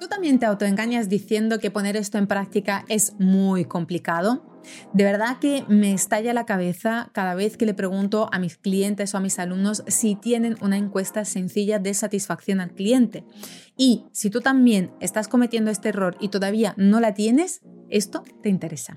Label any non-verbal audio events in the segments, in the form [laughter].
¿Tú también te autoengañas diciendo que poner esto en práctica es muy complicado? De verdad que me estalla la cabeza cada vez que le pregunto a mis clientes o a mis alumnos si tienen una encuesta sencilla de satisfacción al cliente. Y si tú también estás cometiendo este error y todavía no la tienes, esto te interesa.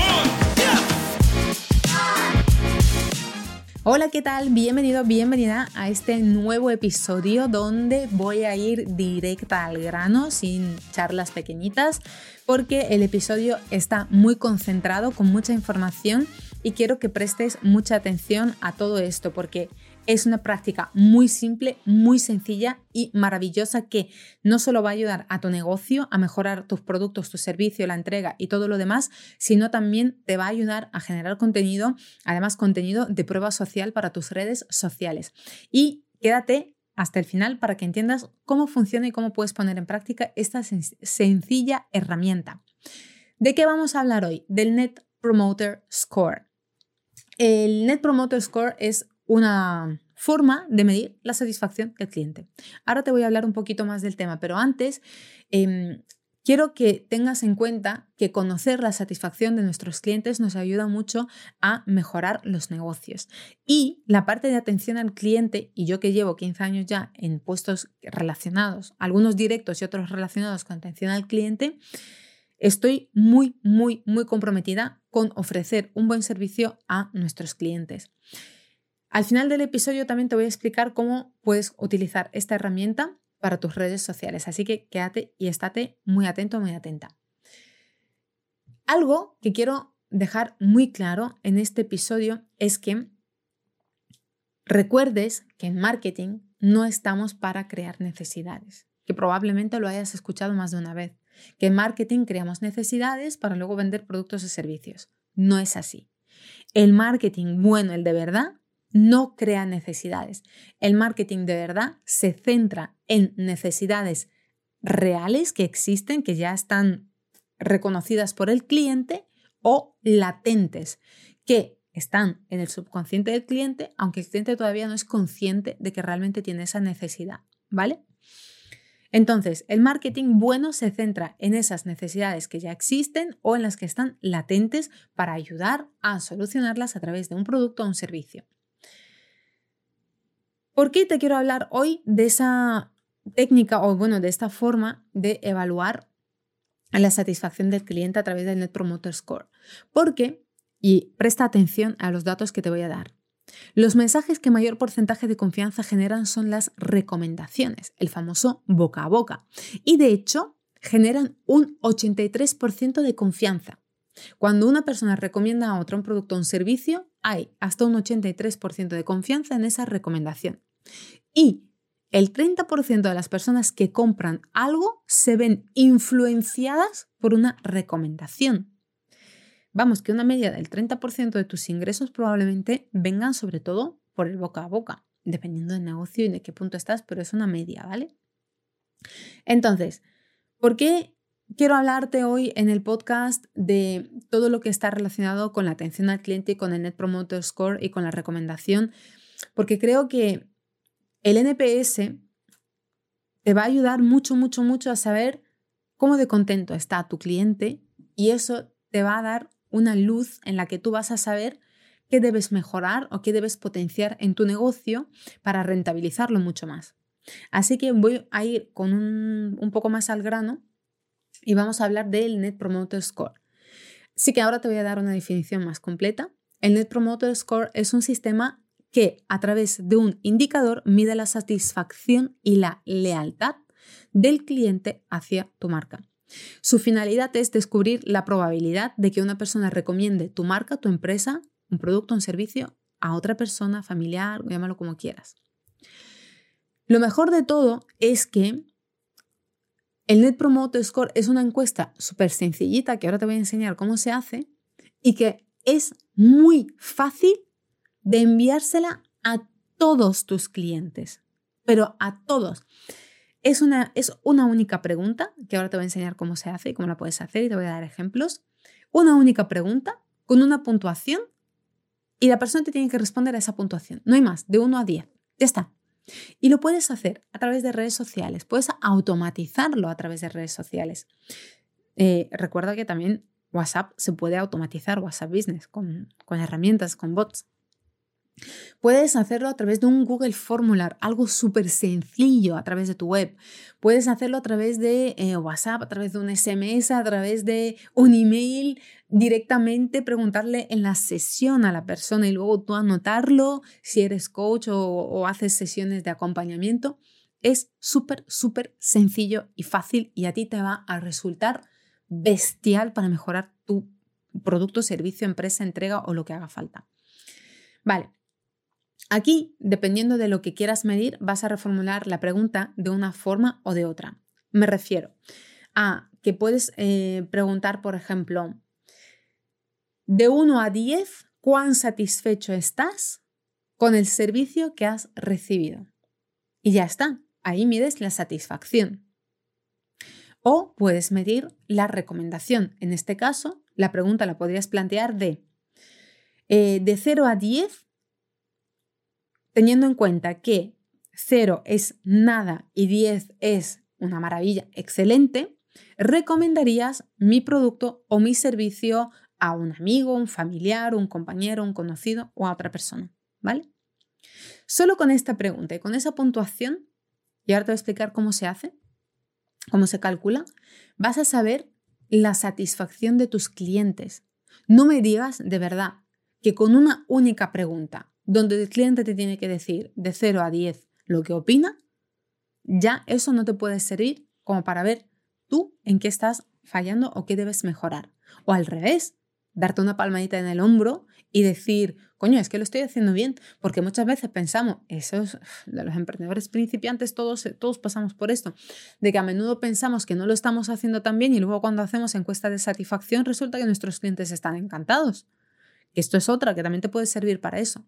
Hola, ¿qué tal? Bienvenido, bienvenida a este nuevo episodio donde voy a ir directa al grano sin charlas pequeñitas porque el episodio está muy concentrado con mucha información y quiero que prestes mucha atención a todo esto porque es una práctica muy simple, muy sencilla y maravillosa que no solo va a ayudar a tu negocio a mejorar tus productos, tu servicio, la entrega y todo lo demás, sino también te va a ayudar a generar contenido, además contenido de prueba social para tus redes sociales. Y quédate hasta el final para que entiendas cómo funciona y cómo puedes poner en práctica esta sencilla herramienta. ¿De qué vamos a hablar hoy? Del Net Promoter Score. El Net Promoter Score es una forma de medir la satisfacción del cliente. Ahora te voy a hablar un poquito más del tema, pero antes em, quiero que tengas en cuenta que conocer la satisfacción de nuestros clientes nos ayuda mucho a mejorar los negocios. Y la parte de atención al cliente, y yo que llevo 15 años ya en puestos relacionados, algunos directos y otros relacionados con atención al cliente, estoy muy, muy, muy comprometida con ofrecer un buen servicio a nuestros clientes. Al final del episodio también te voy a explicar cómo puedes utilizar esta herramienta para tus redes sociales, así que quédate y estate muy atento, muy atenta. Algo que quiero dejar muy claro en este episodio es que recuerdes que en marketing no estamos para crear necesidades, que probablemente lo hayas escuchado más de una vez, que en marketing creamos necesidades para luego vender productos o servicios. No es así. El marketing bueno, el de verdad, no crea necesidades. El marketing de verdad se centra en necesidades reales que existen, que ya están reconocidas por el cliente o latentes, que están en el subconsciente del cliente, aunque el cliente todavía no es consciente de que realmente tiene esa necesidad, ¿vale? Entonces, el marketing bueno se centra en esas necesidades que ya existen o en las que están latentes para ayudar a solucionarlas a través de un producto o un servicio. ¿Por qué te quiero hablar hoy de esa técnica o bueno, de esta forma de evaluar la satisfacción del cliente a través del Net Promoter Score? Porque, y presta atención a los datos que te voy a dar, los mensajes que mayor porcentaje de confianza generan son las recomendaciones, el famoso boca a boca. Y de hecho, generan un 83% de confianza. Cuando una persona recomienda a otra un producto o un servicio, hay hasta un 83% de confianza en esa recomendación. Y el 30% de las personas que compran algo se ven influenciadas por una recomendación. Vamos, que una media del 30% de tus ingresos probablemente vengan sobre todo por el boca a boca, dependiendo del negocio y de qué punto estás, pero es una media, ¿vale? Entonces, ¿por qué quiero hablarte hoy en el podcast de todo lo que está relacionado con la atención al cliente con el Net Promoter Score y con la recomendación, porque creo que el NPS te va a ayudar mucho, mucho, mucho a saber cómo de contento está tu cliente y eso te va a dar una luz en la que tú vas a saber qué debes mejorar o qué debes potenciar en tu negocio para rentabilizarlo mucho más. Así que voy a ir con un poco más al grano y vamos a hablar del Net Promoter Score. Sí que ahora te voy a dar una definición más completa. El Net Promoter Score es un sistema que a través de un indicador mide la satisfacción y la lealtad del cliente hacia tu marca. Su finalidad es descubrir la probabilidad de que una persona recomiende tu marca, tu empresa, un producto, un servicio a otra persona, familiar, llámalo como quieras. Lo mejor de todo es que el Net Promoter Score es una encuesta súper sencillita que ahora te voy a enseñar cómo se hace y que es muy fácil de enviársela a todos tus clientes, pero a todos. Es una, es una única pregunta, que ahora te voy a enseñar cómo se hace y cómo la puedes hacer y te voy a dar ejemplos. Una única pregunta con una puntuación y la persona te tiene que responder a esa puntuación. No hay más, de 1 a 10. Ya está. Y lo puedes hacer a través de redes sociales, puedes automatizarlo a través de redes sociales. Eh, recuerda que también WhatsApp se puede automatizar, WhatsApp Business, con, con herramientas, con bots. Puedes hacerlo a través de un Google Formular, algo súper sencillo a través de tu web. Puedes hacerlo a través de eh, WhatsApp, a través de un SMS, a través de un email, directamente preguntarle en la sesión a la persona y luego tú anotarlo si eres coach o, o haces sesiones de acompañamiento. Es súper, súper sencillo y fácil y a ti te va a resultar bestial para mejorar tu producto, servicio, empresa, entrega o lo que haga falta. Vale, Aquí, dependiendo de lo que quieras medir, vas a reformular la pregunta de una forma o de otra. Me refiero a que puedes eh, preguntar, por ejemplo, de 1 a 10, ¿cuán satisfecho estás con el servicio que has recibido? Y ya está, ahí mides la satisfacción. O puedes medir la recomendación. En este caso, la pregunta la podrías plantear de eh, de 0 a 10, teniendo en cuenta que 0 es nada y 10 es una maravilla, excelente, recomendarías mi producto o mi servicio a un amigo, un familiar, un compañero, un conocido o a otra persona, ¿vale? Solo con esta pregunta y con esa puntuación, y ahora te voy a explicar cómo se hace, cómo se calcula, vas a saber la satisfacción de tus clientes. No me digas de verdad que con una única pregunta donde el cliente te tiene que decir de 0 a 10 lo que opina, ya eso no te puede servir como para ver tú en qué estás fallando o qué debes mejorar. O al revés, darte una palmadita en el hombro y decir, coño, es que lo estoy haciendo bien, porque muchas veces pensamos, eso de los emprendedores principiantes, todos, todos pasamos por esto, de que a menudo pensamos que no lo estamos haciendo tan bien y luego cuando hacemos encuestas de satisfacción resulta que nuestros clientes están encantados. Esto es otra que también te puede servir para eso.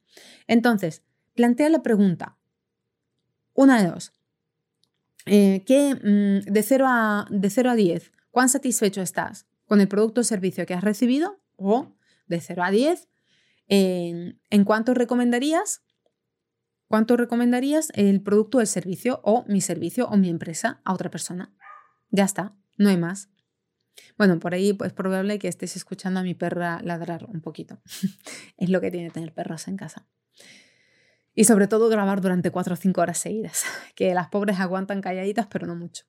Entonces, plantea la pregunta. Una de dos. Eh, ¿qué, mm, de, 0 a, de 0 a 10, ¿cuán satisfecho estás con el producto o servicio que has recibido? O de 0 a 10, ¿en, ¿en cuánto recomendarías? ¿Cuánto recomendarías el producto o el servicio o mi servicio o mi empresa a otra persona? Ya está, no hay más. Bueno, por ahí pues, es probable que estés escuchando a mi perra ladrar un poquito. [laughs] es lo que tiene tener perros en casa. Y sobre todo grabar durante 4 o 5 horas seguidas, [laughs] que las pobres aguantan calladitas, pero no mucho.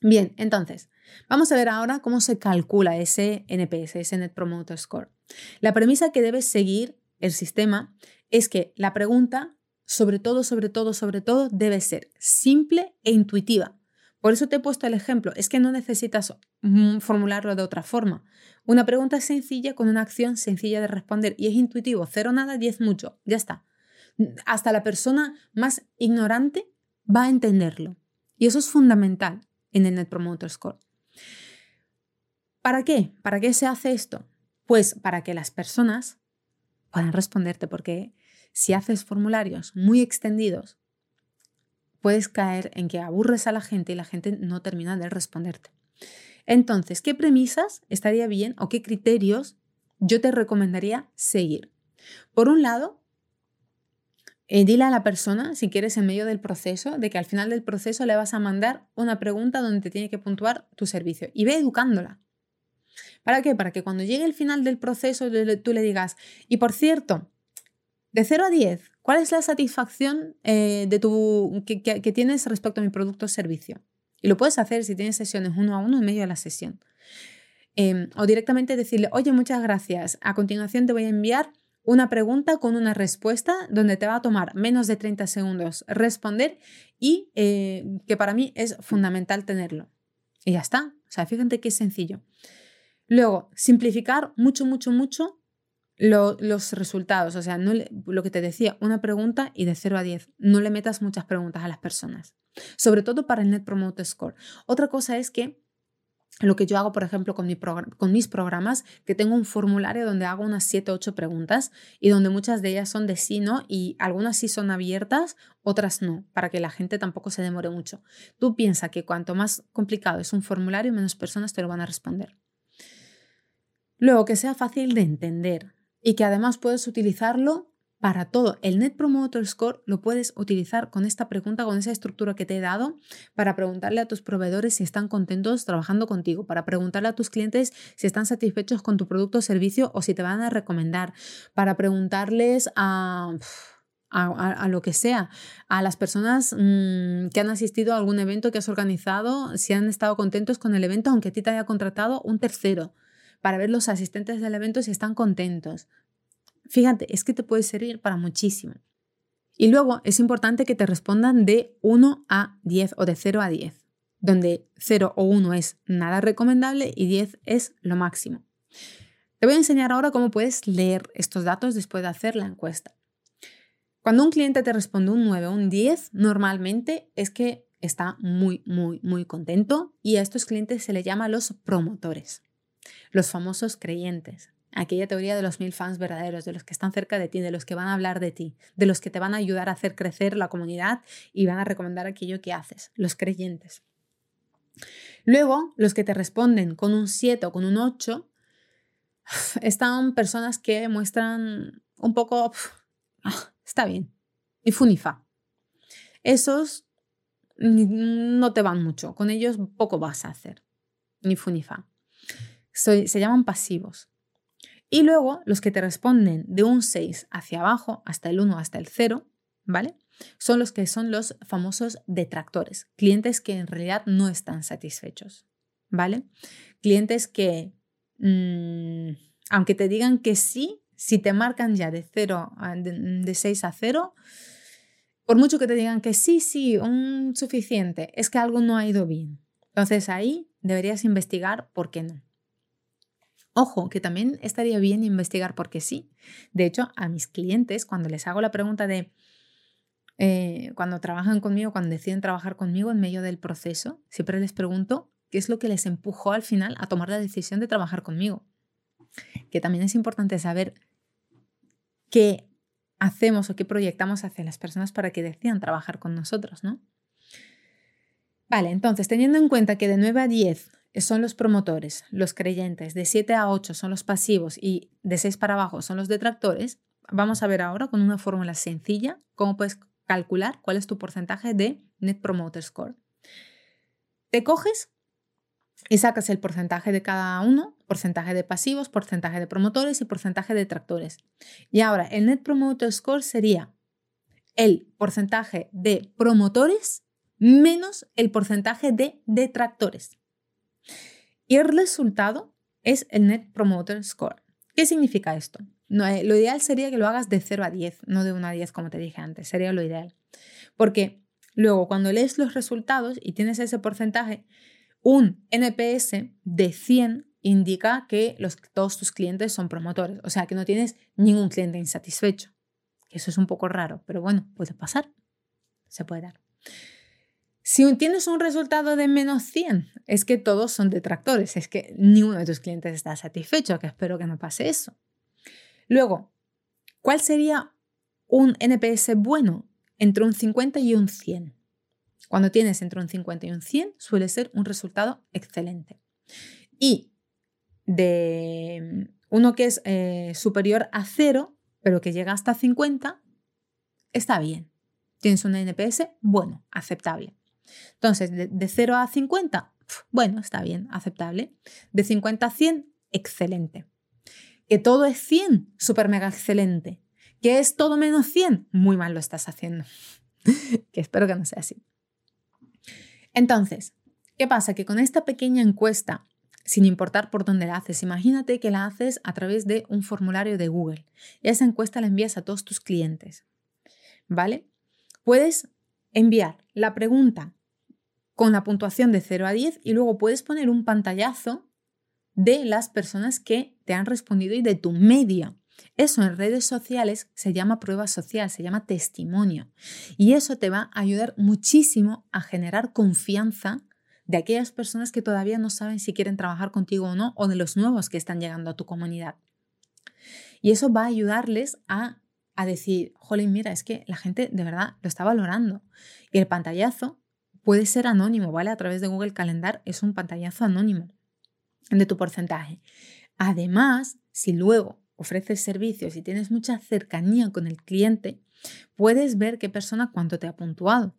Bien, entonces, vamos a ver ahora cómo se calcula ese NPS, ese Net Promoter Score. La premisa que debe seguir el sistema es que la pregunta, sobre todo, sobre todo, sobre todo, debe ser simple e intuitiva. Por eso te he puesto el ejemplo, es que no necesitas mm, formularlo de otra forma. Una pregunta sencilla con una acción sencilla de responder y es intuitivo, cero nada, diez mucho, ya está. Hasta la persona más ignorante va a entenderlo. Y eso es fundamental en el Net Promoter Score. ¿Para qué? ¿Para qué se hace esto? Pues para que las personas puedan responderte, porque si haces formularios muy extendidos puedes caer en que aburres a la gente y la gente no termina de responderte. Entonces, ¿qué premisas estaría bien o qué criterios yo te recomendaría seguir? Por un lado, eh, dile a la persona, si quieres, en medio del proceso, de que al final del proceso le vas a mandar una pregunta donde te tiene que puntuar tu servicio y ve educándola. ¿Para qué? Para que cuando llegue el final del proceso tú le digas, y por cierto, de 0 a 10, ¿Cuál es la satisfacción eh, que, tienes respecto a mi producto o servicio? Y lo puedes hacer si tienes sesiones uno a uno en medio de la sesión. Em, o directamente decirle, oye, muchas gracias. A continuación te voy a enviar una pregunta con una respuesta donde te va a tomar menos de 30 segundos responder y eh, que para mí es fundamental tenerlo. Y ya está. O sea, fíjate qué sencillo. Luego, simplificar mucho, mucho, mucho los resultados, o sea, lo que te decía, una pregunta y de 0 a 10, no le metas muchas preguntas a las personas, sobre todo para el Net Promoter Score. Otra cosa es que lo que yo hago, por ejemplo, con, con, mis programas, que tengo un formulario donde hago unas 7 o 8 preguntas y donde muchas de ellas son de sí, no, y algunas sí son abiertas, otras no, para que la gente tampoco se demore mucho. Tú piensa que cuanto más complicado es un formulario, menos personas te lo van a responder. Luego, que sea fácil de entender y que además puedes utilizarlo para todo. El Net Promoter Score lo puedes utilizar con esta pregunta, con esa estructura que te he dado, para preguntarle a tus proveedores si están contentos trabajando contigo, para preguntarle a tus clientes si están satisfechos con tu producto o servicio o si te van a recomendar, para preguntarles a... A, lo que sea, a las personas mm, que han asistido a algún evento que has organizado, si han estado contentos con el evento, aunque a ti te haya contratado un tercero, para ver los asistentes del evento si están contentos. Fíjate, es que te puede servir para muchísimo. Y luego es importante que te respondan de 1 a 10 o de 0 a 10, donde 0 o 1 es nada recomendable y 10 es lo máximo. Te voy a enseñar ahora cómo puedes leer estos datos después de hacer la encuesta. Cuando un cliente te responde un 9 o un 10, normalmente es que está muy, muy, muy contento y a estos clientes se le llama los promotores, los famosos creyentes aquella teoría de los mil fans verdaderos, de los que están cerca de ti, de los que van a hablar de ti, de los que te van a ayudar a hacer crecer la comunidad y van a recomendar aquello que haces, los creyentes. Luego, los que te responden con un 7 o con un 8, [sighs] están personas que muestran un poco, ah, está bien, y funifa. Esos no te van mucho, con ellos poco vas a hacer, ni funifa. Se llaman pasivos. Y luego los que te responden de un 6 hacia abajo, hasta el 1, hasta el 0, ¿vale? Son los que son los famosos detractores, clientes que en realidad no están satisfechos, ¿vale? Clientes que, mm, aunque te digan que sí, si te marcan ya de 0, de, 6 a 0, por mucho que te digan que sí, sí, un suficiente, es que algo no ha ido bien. Entonces ahí deberías investigar por qué no. Ojo, que también estaría bien investigar porque sí. De hecho, a mis clientes, cuando les hago la pregunta de eh, cuando trabajan conmigo, cuando deciden trabajar conmigo en medio del proceso, siempre les pregunto qué es lo que les empujó al final a tomar la decisión de trabajar conmigo. Que también es importante saber qué hacemos o qué proyectamos hacia las personas para que decidan trabajar con nosotros, ¿no? Vale, entonces, teniendo en cuenta que de 9 a 10 son los promotores, los creyentes, de 7 a 8 son los pasivos y de 6 para abajo son los detractores, vamos a ver ahora con una fórmula sencilla cómo puedes calcular cuál es tu porcentaje de Net Promoter Score. Te coges y sacas el porcentaje de cada uno, porcentaje de pasivos, porcentaje de promotores y porcentaje de detractores. Y ahora el Net Promoter Score sería el porcentaje de promotores menos el porcentaje de detractores. Y el resultado es el Net Promoter Score. ¿Qué significa esto? Eh, lo ideal sería que lo hagas de 0 a 10, no de 1 a 10 como te dije antes, sería lo ideal. Porque luego cuando lees los resultados y tienes ese porcentaje, un NPS de 100 indica que todos tus clientes son promotores, o sea que no tienes ningún cliente insatisfecho. Eso es un poco raro, pero bueno, puede pasar, se puede dar. Si tienes un resultado de menos 100, es que todos son detractores, es que ninguno de tus clientes está satisfecho, que espero que no pase eso. Luego, ¿cuál sería un NPS bueno? Entre un 50 y un 100. Cuando tienes entre un 50 y un 100, suele ser un resultado excelente. Y de uno que es eh, superior a 0, pero que llega hasta 50, está bien. Tienes un NPS bueno, aceptable. Entonces, de, 0 a 50, bueno, está bien, aceptable. De 50 a 100, excelente. Que todo es 100, súper mega excelente. Que es todo menos 100, muy mal lo estás haciendo. [laughs] que espero que no sea así. Entonces, ¿qué pasa? Que con esta pequeña encuesta, sin importar por dónde la haces, imagínate que la haces a través de un formulario de Google y esa encuesta la envías a todos tus clientes. ¿Vale? Puedes enviar la pregunta con la puntuación de 0 a 10 y luego puedes poner un pantallazo de las personas que te han respondido y de tu media. Eso en redes sociales se llama prueba social, se llama testimonio. Y eso te va a ayudar muchísimo a generar confianza de aquellas personas que todavía no saben si quieren trabajar contigo o no, o de los nuevos que están llegando a tu comunidad. Y eso va a ayudarles a, a decir, jolín, mira, es que la gente de verdad lo está valorando. Y el pantallazo puede ser anónimo, ¿vale? A través de Google Calendar es un pantallazo anónimo de tu porcentaje. Además, si luego ofreces servicios y tienes mucha cercanía con el cliente, puedes ver qué persona cuánto te ha puntuado.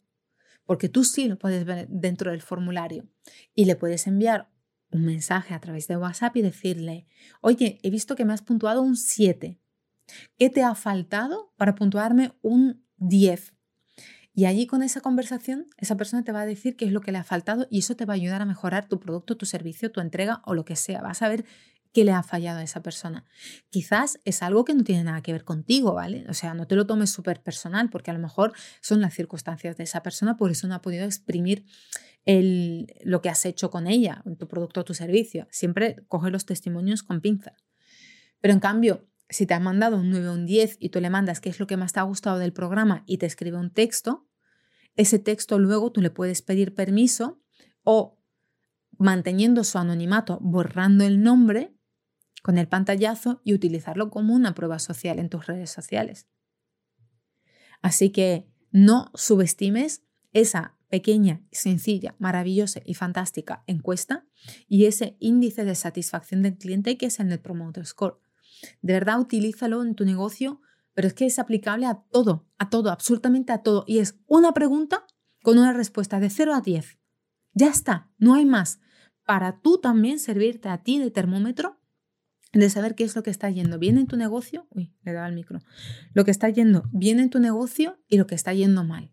Porque tú sí lo puedes ver dentro del formulario y le puedes enviar un mensaje a través de WhatsApp y decirle, oye, he visto que me has puntuado un 7. ¿Qué te ha faltado para puntuarme un 10? Y allí con esa conversación, esa persona te va a decir qué es lo que le ha faltado y eso te va a ayudar a mejorar tu producto, tu servicio, tu entrega o lo que sea. Vas a ver qué le ha fallado a esa persona. Quizás es algo que no tiene nada que ver contigo, ¿vale? O sea, no te lo tomes súper personal porque a lo mejor son las circunstancias de esa persona, por eso no ha podido exprimir el, lo que has hecho con ella, tu producto o tu servicio. Siempre coge los testimonios con pinza. Pero en cambio, si te ha mandado un 9 o un 10 y tú le mandas qué es lo que más te ha gustado del programa y te escribe un texto, ese texto luego tú le puedes pedir permiso o manteniendo su anonimato, borrando el nombre con el pantallazo y utilizarlo como una prueba social en tus redes sociales. Así que no subestimes esa pequeña, sencilla, maravillosa y fantástica encuesta y ese índice de satisfacción del cliente que es el Net Promoter Score. De verdad, utilízalo en tu negocio, pero es que es aplicable a todo, a todo, absolutamente a todo. Y es una pregunta con una respuesta de 0 a 10. Ya está, no hay más. Para tú también servirte a ti de termómetro de saber qué es lo que está yendo bien en tu negocio, uy, le daba el micro, lo que está yendo bien en tu negocio y lo que está yendo mal.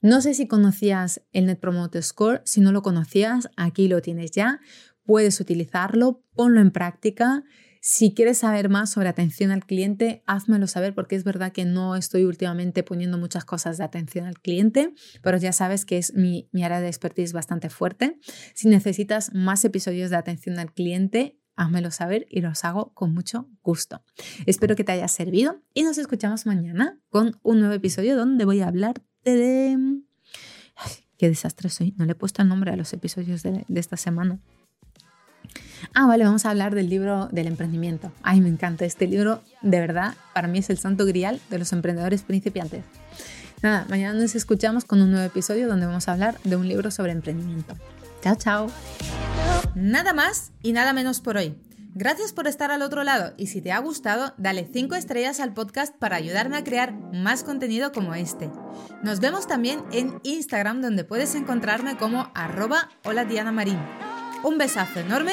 No sé si conocías el Net Promoter Score, si no lo conocías, aquí lo tienes ya, puedes utilizarlo, ponlo en práctica si quieres saber más sobre atención al cliente, házmelo saber porque es verdad que no estoy últimamente poniendo muchas cosas de atención al cliente, pero ya sabes que es mi, área de expertise bastante fuerte. Si necesitas más episodios de atención al cliente, házmelo saber y los hago con mucho gusto. Espero que te haya servido y nos escuchamos mañana con un nuevo episodio donde voy a hablarte de... qué desastre soy, no le he puesto el nombre a los episodios de esta semana. Ah, vale, vamos a hablar del libro del emprendimiento. Ay, me encanta este libro, de verdad, para mí es el santo grial de los emprendedores principiantes. Nada, mañana nos escuchamos con un nuevo episodio donde vamos a hablar de un libro sobre emprendimiento. Chao, chao. Nada más y nada menos por hoy. Gracias por estar al otro lado y si te ha gustado, dale 5 estrellas al podcast para ayudarme a crear más contenido como este. Nos vemos también en Instagram donde puedes encontrarme como arroba hola Marín. Un besazo enorme